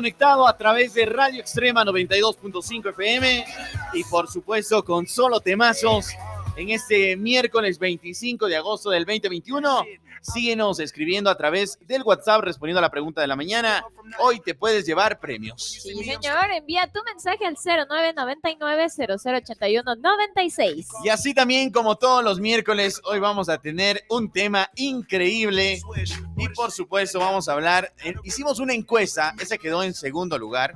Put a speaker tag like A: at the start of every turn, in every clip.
A: conectado a través de Radio Extrema 92.5 FM y por supuesto con solo temazos en este miércoles 25 de agosto del 2021. Síguenos escribiendo a través del WhatsApp respondiendo a la pregunta de la mañana. Hoy te puedes llevar premios.
B: Sí, señor. Envía tu mensaje al 0999-0081-96.
A: Y así también como todos los miércoles, hoy vamos a tener un tema increíble. Y por supuesto vamos a hablar, hicimos una encuesta, esa quedó en segundo lugar.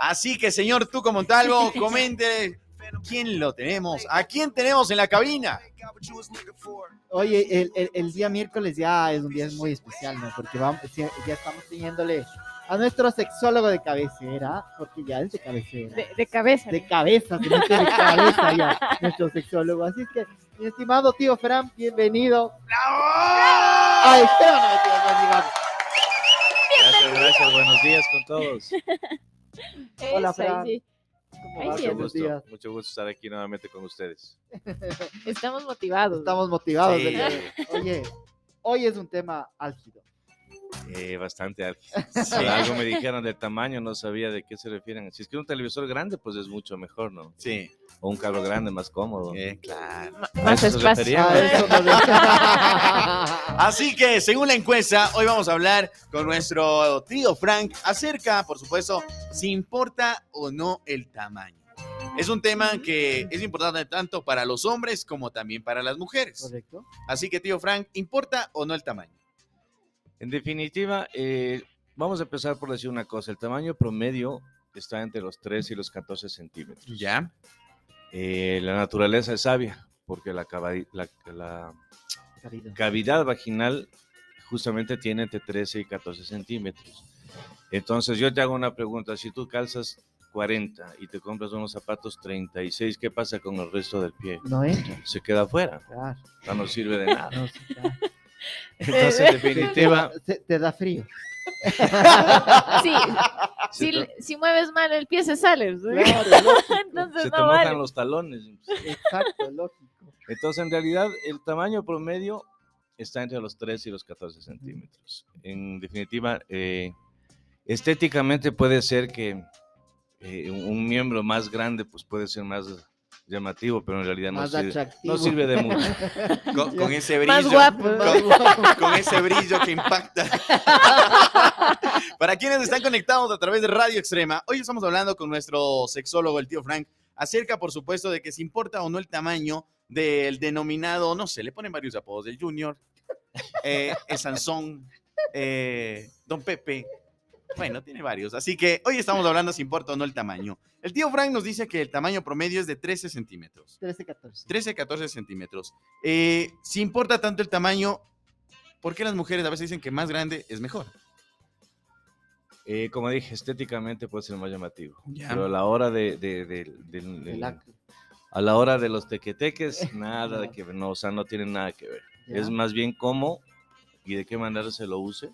A: Así que señor Tuco Montalvo, comente quién lo tenemos, a quién tenemos en la cabina.
C: Oye, el, el, el, día miércoles ya es un día muy especial, ¿no? Porque vamos, ya estamos teniéndole a nuestro sexólogo de cabecera, porque ya es de cabecera.
B: De, de cabeza.
C: De cabeza, de cabeza ya, nuestro sexólogo. Así que, mi estimado tío Fran, bienvenido.
A: ¡Bravo!
C: Ay, espera, no, tío,
D: Gracias, gracias, buenos días con todos.
C: Hola, Fran.
B: sí.
D: Mucho gusto, mucho gusto estar aquí nuevamente con ustedes.
B: Estamos motivados.
C: Estamos motivados.
A: Sí.
C: Oye, hoy es un tema álgido.
D: Eh, bastante álgido. Si algo me dijeron del tamaño, no sabía de qué se refieren. Si es que un televisor grande, pues es mucho mejor, ¿no?
A: Sí,
D: O un carro grande, más cómodo.
A: eh, claro.
B: Ma-
D: ¿A
B: Más
D: eso se
B: espacio.
A: Así que, según la encuesta, hoy vamos a hablar con nuestro tío Frank acerca, por supuesto, si importa o no el tamaño. Es un tema que es importante tanto para los hombres como también para las mujeres.
C: Correcto.
A: Así que, tío Frank, ¿importa o no el tamaño?
D: En definitiva, eh, vamos a empezar por decir una cosa. El tamaño promedio está entre los 13 y los 14 centímetros.
A: ¿Ya?
D: Eh, la naturaleza es sabia, porque la, la- cavidad vaginal justamente tiene entre 13 y 14 centímetros. Entonces yo te hago una pregunta, si tú calzas 40 y te compras unos zapatos 36, ¿qué pasa con el resto del pie?
C: No entra.
D: Se queda afuera,
C: Claro.
D: ya no sirve de nada.
C: No, sí, claro.
D: Entonces, en definitiva,
C: Te, te da frío.
B: Sí, si,
D: te,
B: si mueves mal el pie se sale. ¿sí?
C: Claro, lógico.
B: Entonces
D: se te
B: no
D: mojan
B: vale.
D: los talones.
C: Exacto, lógico.
D: Entonces, en realidad, el tamaño promedio está entre los 13 y los 14 centímetros. En definitiva, eh, estéticamente puede ser que eh, un un miembro más grande pues puede ser más llamativo, pero en realidad no
C: Más
D: sirve, no sirve de mucho.
A: Con, con ese brillo.
B: Más guapo.
A: Con, con ese brillo que impacta. Para quienes están conectados a través de Radio Extrema, hoy estamos hablando con nuestro sexólogo, el tío Frank, acerca, por supuesto, de que si importa o no el tamaño del denominado, no sé, le ponen varios apodos, el Junior, eh, el Sansón, eh, Don Pepe. Bueno, tiene varios. Así que hoy estamos hablando si importa o no el tamaño. El tío Frank nos dice que el tamaño promedio es de 13 centímetros.
C: 13, 14.
A: 13, 14 centímetros. Eh, si importa tanto el tamaño, ¿por qué las mujeres a veces dicen que más grande es mejor?
D: Eh, como dije, estéticamente puede ser más llamativo,
A: Ya.
D: pero a la hora de, de- de-
C: acto.
D: a la hora de los tequeteques, nada de que ver, no, o sea, no tiene nada que ver.
C: Ya.
D: Es más bien cómo y de qué manera se lo use,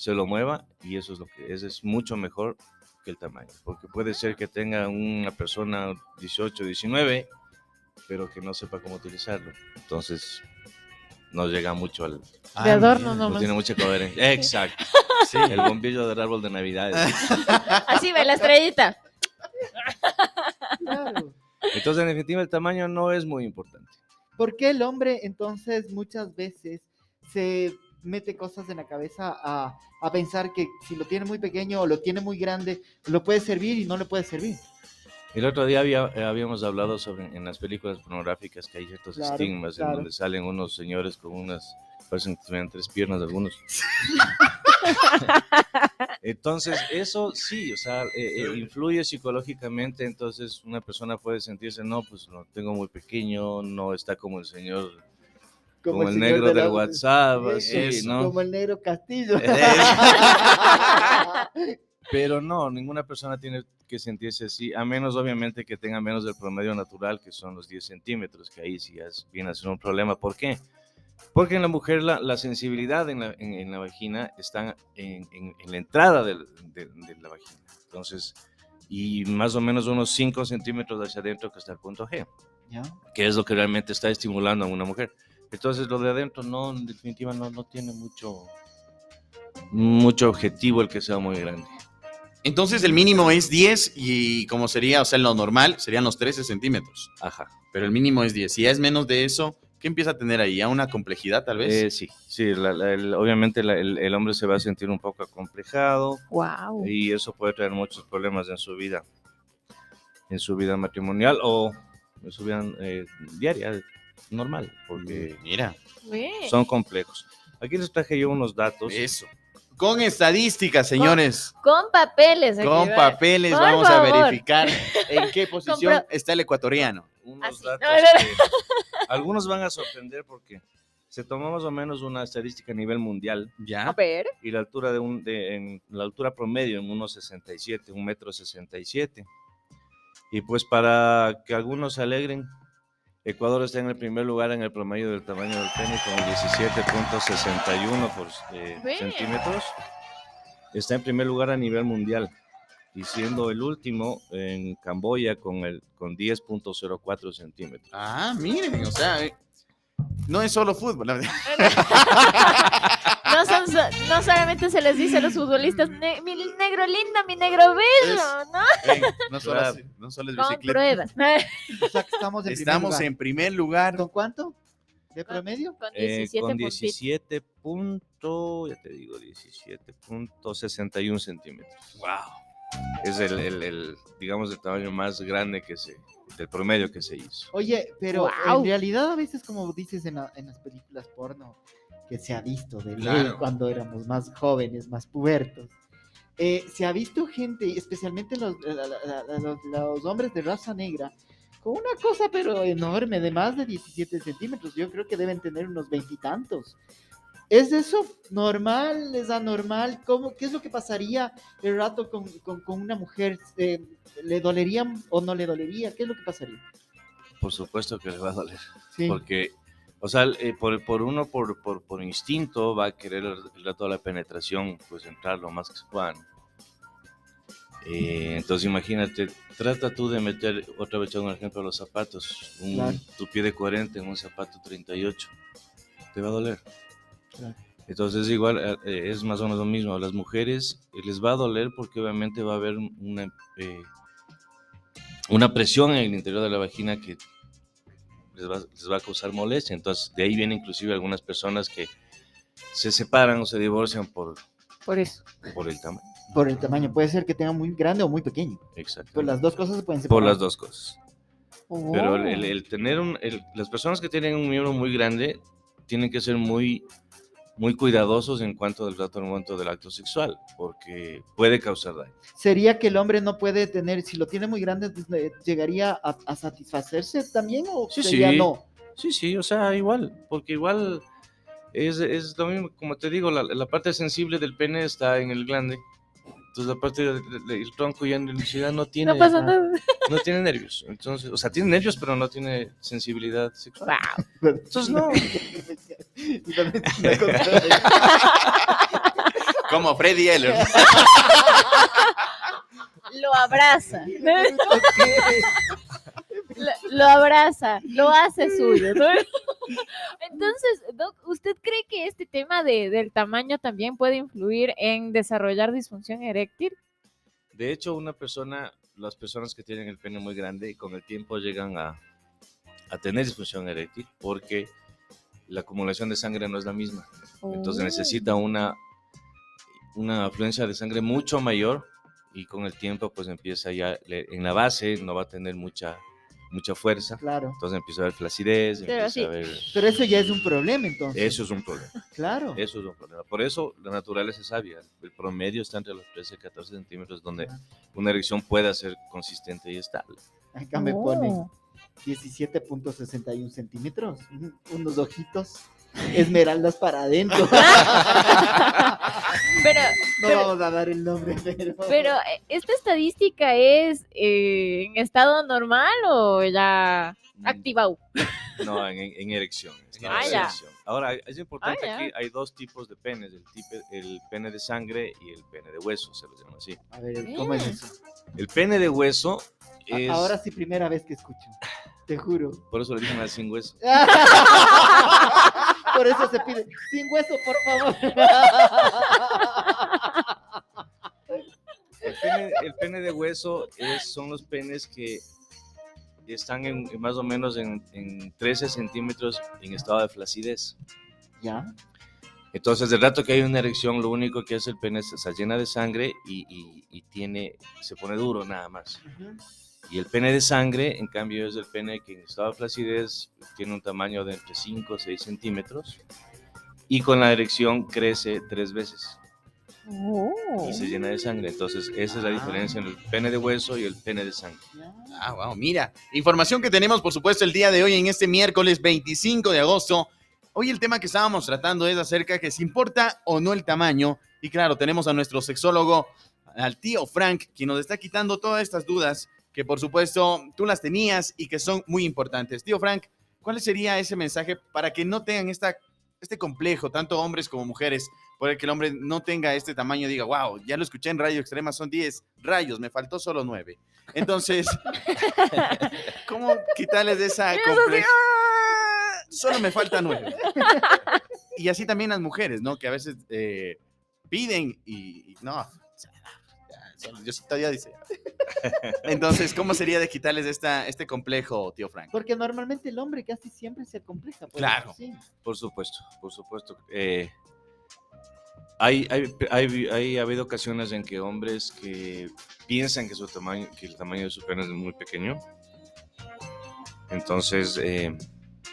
D: se lo mueva y eso es lo que es, es mucho mejor que el tamaño, porque puede ser que tenga una persona 18, 19, pero que no sepa cómo utilizarlo. Entonces, no llega mucho al...
B: De adorno
A: mira.
D: No tiene mucha coherencia. Exacto.
A: Sí.
D: El bombillo del árbol de Navidad.
B: Así ve la estrellita.
C: Claro.
D: Entonces, en definitiva, el tamaño no es muy importante.
C: ¿Por qué el hombre entonces muchas veces se mete cosas en la cabeza a, a pensar que si lo tiene muy pequeño o lo tiene muy grande, lo puede servir y no le puede servir?
D: El otro día había- eh, habíamos hablado sobre en las películas pornográficas que hay ciertos
C: Claro,
D: estigmas
C: claro.
D: en donde salen unos señores con unas, parecen que tuvieran tres piernas algunos. Entonces, eso sí, o sea, eh, eh, influye psicológicamente, entonces una persona puede sentirse, no, pues lo tengo muy pequeño, no está como el señor, como, el,
C: señor
D: negro
C: de
D: del
C: la-
D: WhatsApp,
C: Eso,
D: así, ¿no?
C: Como el negro Castillo.
D: Pero no, ninguna persona tiene que sentirse así, a menos obviamente que tenga menos del promedio natural, que son los 10 centímetros, que ahí sí ya es- viene a ser un problema. ¿Por qué? Porque en la mujer la, la sensibilidad en la, en- en la vagina está en, en- la entrada del- de, de la vagina. Entonces, y más o menos unos 5 centímetros hacia adentro que está el punto G,
C: ¿Ya?
D: que es lo que realmente está estimulando a una mujer. Entonces, lo de adentro no, en definitiva, no, no tiene mucho, mucho objetivo el que sea muy grande.
A: Entonces el mínimo es 10 y como sería, o sea, lo normal serían los 13 centímetros.
D: Ajá.
A: Pero el mínimo es 10. Si es menos de eso, ¿qué empieza a tener ahí? ¿Ya una complejidad tal vez?
D: Eh, sí, sí, la- la- el- obviamente la- el, el hombre se va a sentir un poco acomplejado
B: Wow.
D: y eso puede traer muchos problemas en su vida, en su vida matrimonial o en su vida eh, diaria, normal, porque
A: Mira,
D: son complejos. Aquí les traje yo unos datos.
A: eso. Con estadísticas, señores.
B: Con papeles. aquí,
A: Con papeles
B: Por
A: vamos a verificar en qué posición está el ecuatoriano.
D: unos
B: Así.
D: datos
B: No, no, no.
D: que algunos van a sorprender porque se tomó más o menos una estadística a nivel mundial
B: A
A: ¿Ya?
B: ver.
D: y la altura de un de, en la altura promedio en unos 67, un metro 67. Y pues para que algunos se alegren, Ecuador está en el primer lugar en el promedio del tamaño del pene con 17.61 por eh, centímetros. Está en primer lugar a nivel mundial y siendo el último en Camboya con el con 10.04 centímetros.
A: Ah, miren, o sea, eh, no es solo fútbol. la verdad.
B: No, son, so- no solamente se les dice a los futbolistas, "Ne- mi negro lindo, mi negro bello, ¿no?
A: No, solo,
D: Claro.
A: es- no solo es
B: Con
A: bicicleta.
B: pruebas.
C: O sea, que estamos en
A: Estamos
C: primer
A: en primer lugar.
C: ¿Con cuánto? ¿De promedio?
B: Con
D: Eh,
B: 17
D: con
B: puntitos.
D: 17 punto, ya te digo, 17.61 centímetros.
A: Wow.
D: Es el, el- el, digamos, el tamaño más grande que se, del promedio que se hizo.
C: Oye, pero en realidad a veces, como dices en, la- en las películas porno, que se ha visto de
A: Claro.
C: cuando éramos más jóvenes, más pubertos, eh, se ha visto gente, especialmente los, los, los hombres de raza negra, con una cosa pero enorme, de más de 17 centímetros. Yo creo que deben tener unos veintitantos. ¿Es eso normal? ¿Es anormal? ¿Cómo, ¿Qué es lo que pasaría el rato con, con- con una mujer? Eh, ¿Le dolería o no le dolería? ¿Qué es lo que pasaría?
D: Por supuesto que le va a doler.
C: Sí.
D: Porque, o sea, eh, por, por uno, por, por, por instinto, va a querer el, rato de la penetración, pues entrar lo más que se pueda. ¿no? Eh, entonces imagínate, trata tú de meter, otra vez un ejemplo, los zapatos, un,
C: Claro.
D: tu pie de 40 en un zapato 38, te va a doler.
C: Claro.
D: Entonces igual eh, eh, es más o menos lo mismo, a las mujeres eh, les va a doler porque obviamente va a haber una, eh, una presión en el interior de la vagina que les va, les va a causar molestia. Entonces, de ahí vienen inclusive algunas personas que se separan o se divorcian por,
B: Por eso.
D: por el tamaño.
C: Por el tamaño, puede ser que tenga muy grande o muy pequeño.
D: Exacto.
C: Pues las dos cosas se pueden
D: Por
C: separar.
D: las dos cosas. Pero el, el- el tener un, el- las personas que tienen un miembro muy grande tienen que ser muy, muy cuidadosos en cuanto al trato al momento del acto sexual, porque puede causar daño.
C: ¿Sería que el hombre no puede tener, si lo tiene muy grande, pues, llegaría a, a satisfacerse también o
D: Sí,
C: sería
D: sí.
C: no?
D: Sí, sí, o sea, igual, porque igual es, es lo mismo, como te digo, la, la parte sensible del pene está en el glande. Entonces la parte del del tronco ya en realidad no tiene,
B: No pasa nada.
D: no tiene nervios. Entonces, o sea, tiene nervios, pero no tiene sensibilidad sexual.
B: Wow.
D: Entonces, no.
C: Y también es una cosa-
A: Como Freddy Eller.
B: Lo abraza. lo, lo abraza, lo hace suyo. ¿no? Entonces, Doc, ¿usted cree que este tema de, del tamaño también puede influir en desarrollar disfunción eréctil?
D: De hecho, una persona, las personas que tienen el pene muy grande, con el tiempo llegan a, a tener disfunción eréctil porque la acumulación de sangre no es la misma. Entonces
B: Oh.
D: necesita una, una afluencia de sangre mucho mayor y con el tiempo pues empieza ya, en la base no va a tener mucha, mucha fuerza.
C: Claro.
D: Entonces empieza a haber flacidez,
B: Pero
D: empieza
B: sí.
D: a haber...
C: Pero eso ya es un problema entonces.
D: Eso es un problema,
C: Claro.
D: eso es un problema. Por eso la naturaleza es sabia. El promedio está entre los 13 y 14 centímetros donde
C: Ah.
D: una erección pueda ser consistente y estable.
C: Acá me pone
B: Oh.
C: 17.61 centímetros. un- Unos ojitos. Esmeraldas para adentro.
B: Pero,
C: No
B: Pero-
C: vamos a dar el nombre, pero.
B: pero eh, ¿esta estadística es eh, en estado normal o ya
D: Mm,
B: activado?
D: No, en, en- en erección. en
B: Ah, ya.
D: erección. Ahora, es importante
B: Ah,
D: aquí, hay dos tipos de penes, el, tipe- el pene de sangre y el pene de hueso, se los llama así.
C: A ver, ¿cómo es eso?
D: El pene de hueso
C: A-
D: es,
C: Ahora sí, primera vez que escucho. Te juro.
D: por eso le dicen al sin hueso.
C: Por eso se pide. Sin hueso, por favor.
D: pene, el pene de hueso es, son los penes que están en, en más o menos en, en 13 centímetros en estado de flacidez.
C: ¿Ya?
D: Entonces, del rato que hay una erección, lo único que hace el pene es está llena de sangre y, y- y tiene, se pone duro nada más. Y el pene de sangre, en cambio, es el pene que en estado de flacidez tiene un tamaño de entre 5 o 6 centímetros y con la erección crece tres veces
B: Oh.
D: y se llena de sangre. Entonces, esa es la diferencia entre el pene de hueso y el pene de sangre.
A: Ah, wow, mira. Información que tenemos, por supuesto, el día de hoy, en este miércoles 25 de agosto. Hoy el tema que estábamos tratando es acerca que si importa o no el tamaño. Y claro, tenemos a nuestro sexólogo, al tío Frank, quien nos está quitando todas estas dudas que, por supuesto, tú las tenías y que son muy importantes. Tío Frank, ¿cuál sería ese mensaje para que no tengan esta, este complejo, tanto hombres como mujeres, por el que el hombre no tenga este tamaño y diga, wow, ya lo escuché en Radio Extrema, son 10 rayos, me faltó solo 9. Entonces, ¿cómo quitarles de esa complejo? Solo me falta 9. Y así también las mujeres, ¿no? Que a veces eh, piden y, y no. Yo todavía dice. Entonces, ¿cómo sería de quitarles esta, este complejo, tío Frank?
C: Porque normalmente el hombre casi siempre se compleja. por
A: Claro.
C: eso, sí.
D: Por supuesto, por supuesto. Eh, hay, hay, hay, hay habido ocasiones en que hombres que piensan que, su tamaño, que el tamaño de su pene es muy pequeño, entonces, eh,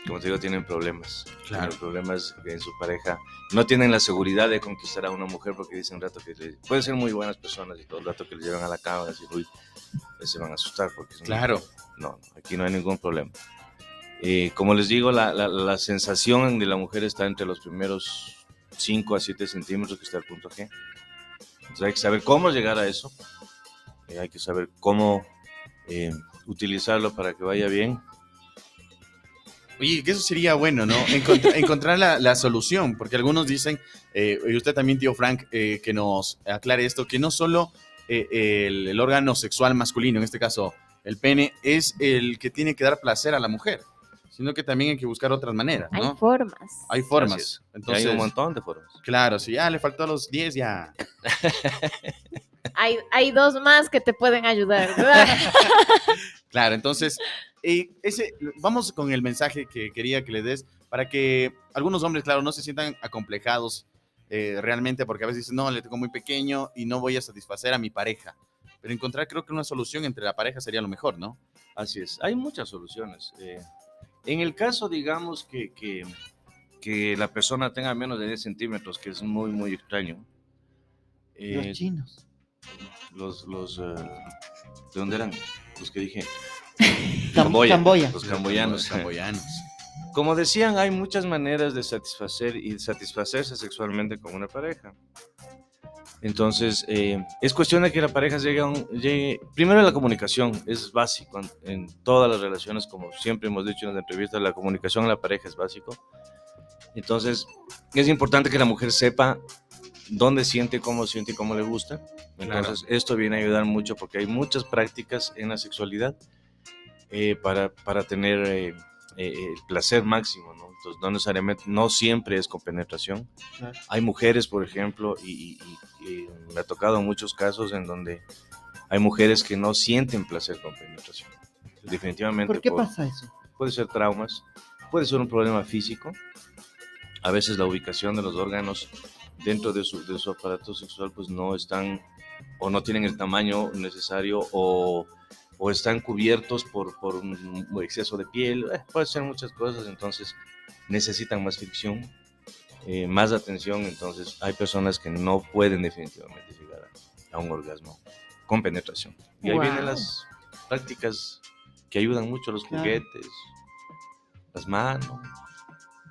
D: como te digo, tienen problemas.
A: Claro.
D: Tienen problemas en su pareja. No tienen la seguridad de conquistar a una mujer porque dicen un rato que le- pueden ser muy buenas personas y todo el rato que le llevan a la cama decir, uy, se van a asustar porque
A: Claro.
D: no, no, aquí no hay ningún problema. Eh, como les digo, la, la- la sensación de la mujer está entre los primeros 5 a 7 centímetros que está el punto G. Entonces hay que saber cómo llegar a eso. Eh, hay que saber cómo eh, utilizarlo para que vaya bien.
A: Oye, que eso sería bueno, ¿no? Encont- encontrar la, la solución, porque algunos dicen, eh, y usted también, tío Frank, eh, que nos aclare esto, que no solo eh, el, el órgano sexual masculino, en este caso el pene, es el que tiene que dar placer a la mujer, sino que también hay que buscar otras maneras,
B: Hay
A: ¿no?
B: formas.
A: Hay formas.
D: es. Y
A: Entonces,
D: hay un montón de formas.
A: claro, si ya le faltó a los 10, ya.
B: Hay, hay dos más que te pueden ayudar. ¿verdad?
A: Claro, entonces, eh, ese, vamos con el mensaje que quería que le des para que algunos hombres, claro, no se sientan acomplejados eh, realmente, porque a veces dicen, no, le tengo muy pequeño y no voy a satisfacer a mi pareja. Pero encontrar, creo que una solución entre la pareja sería lo mejor, ¿no?
D: Así es, hay muchas soluciones. eh, en el caso, digamos, que, que, que la persona tenga menos de 10 centímetros, que es muy, muy extraño. eh,
C: Los chinos.
D: los, los, eh, ¿de dónde eran? Los que dije.
C: Cam-
D: Camboya.
C: Camboya.
D: Los camboyanos.
A: Los camboyanos.
D: Como decían, hay muchas maneras de satisfacer y satisfacerse sexualmente con una pareja. Entonces, eh, es cuestión de que la pareja llegue, a un- llegue- primero la comunicación, es básico en, en todas las relaciones, como siempre hemos dicho en las entrevistas, la comunicación en la pareja es básico. Entonces, es importante que la mujer sepa dónde siente, cómo siente y cómo le gusta. Entonces, esto viene a ayudar mucho porque hay muchas prácticas en la sexualidad eh, para, para tener eh, eh, el placer máximo, ¿no? Entonces, no necesariamente, no siempre es con penetración.
C: Claro.
D: Hay mujeres, por ejemplo, y, y- y me ha tocado muchos casos en donde hay mujeres que no sienten placer con penetración. Definitivamente.
C: ¿Por qué pasa eso?
D: puede ser traumas, puede ser un problema físico. A veces la ubicación de los órganos dentro de su, de su aparato sexual pues no están o no tienen el tamaño necesario o, o están cubiertos por, por un exceso de piel. Eh, puede ser muchas cosas, entonces necesitan más fricción, eh, más atención. Entonces hay personas que no pueden definitivamente llegar a, a un orgasmo con penetración. Y ahí vienen las prácticas que ayudan mucho, los
C: Claro.
D: juguetes, las manos,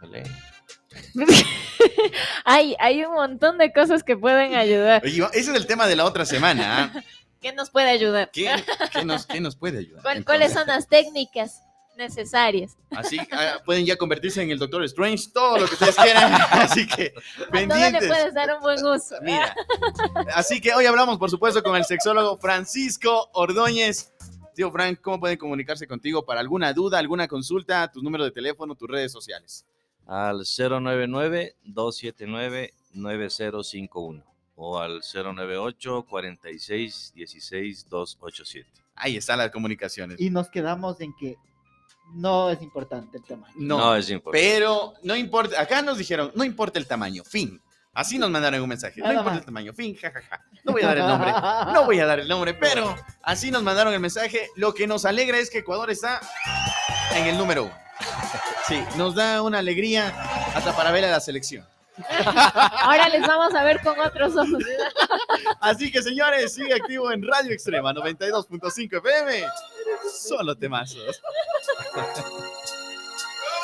D: ¿vale?
B: hay, hay un montón de cosas que pueden ayudar.
A: Oye, ese es el tema de la otra semana. ¿ah?
B: ¿Qué nos puede ayudar?
A: ¿Qué, qué nos, qué nos puede ayudar?
B: ¿Cuál- ¿Cuáles son las técnicas necesarias?
A: Así ah, pueden ya convertirse en el Doctor Strange, todo lo que ustedes quieran. Así que,
B: A todo le
A: pendientes.
B: puedes dar un buen uso.
A: Mira. Así que hoy hablamos, por supuesto, con el sexólogo Francisco Ordóñez. Tío Frank, ¿cómo pueden comunicarse contigo para alguna duda, alguna consulta, tus números de teléfono, tus redes sociales?
D: Al 099-279-9051. O al 098 46 16 287.
A: Ahí están las comunicaciones.
C: Y nos quedamos en que no es importante el tamaño.
A: No,
D: No, es importante.
A: pero no importa. Acá nos dijeron, no importa el tamaño, fin. Así nos mandaron un mensaje. No importa el tamaño, fin, jajaja. No voy a dar el nombre. No voy a dar el nombre, pero así nos mandaron el mensaje. Lo que nos alegra es que Ecuador está en el número uno. Sí, nos da una alegría hasta para ver a la selección.
B: Ahora les vamos a ver con otros ojos.
A: Así que señores, sigue activo en Radio Extrema 92.5 FM. Solo temazos.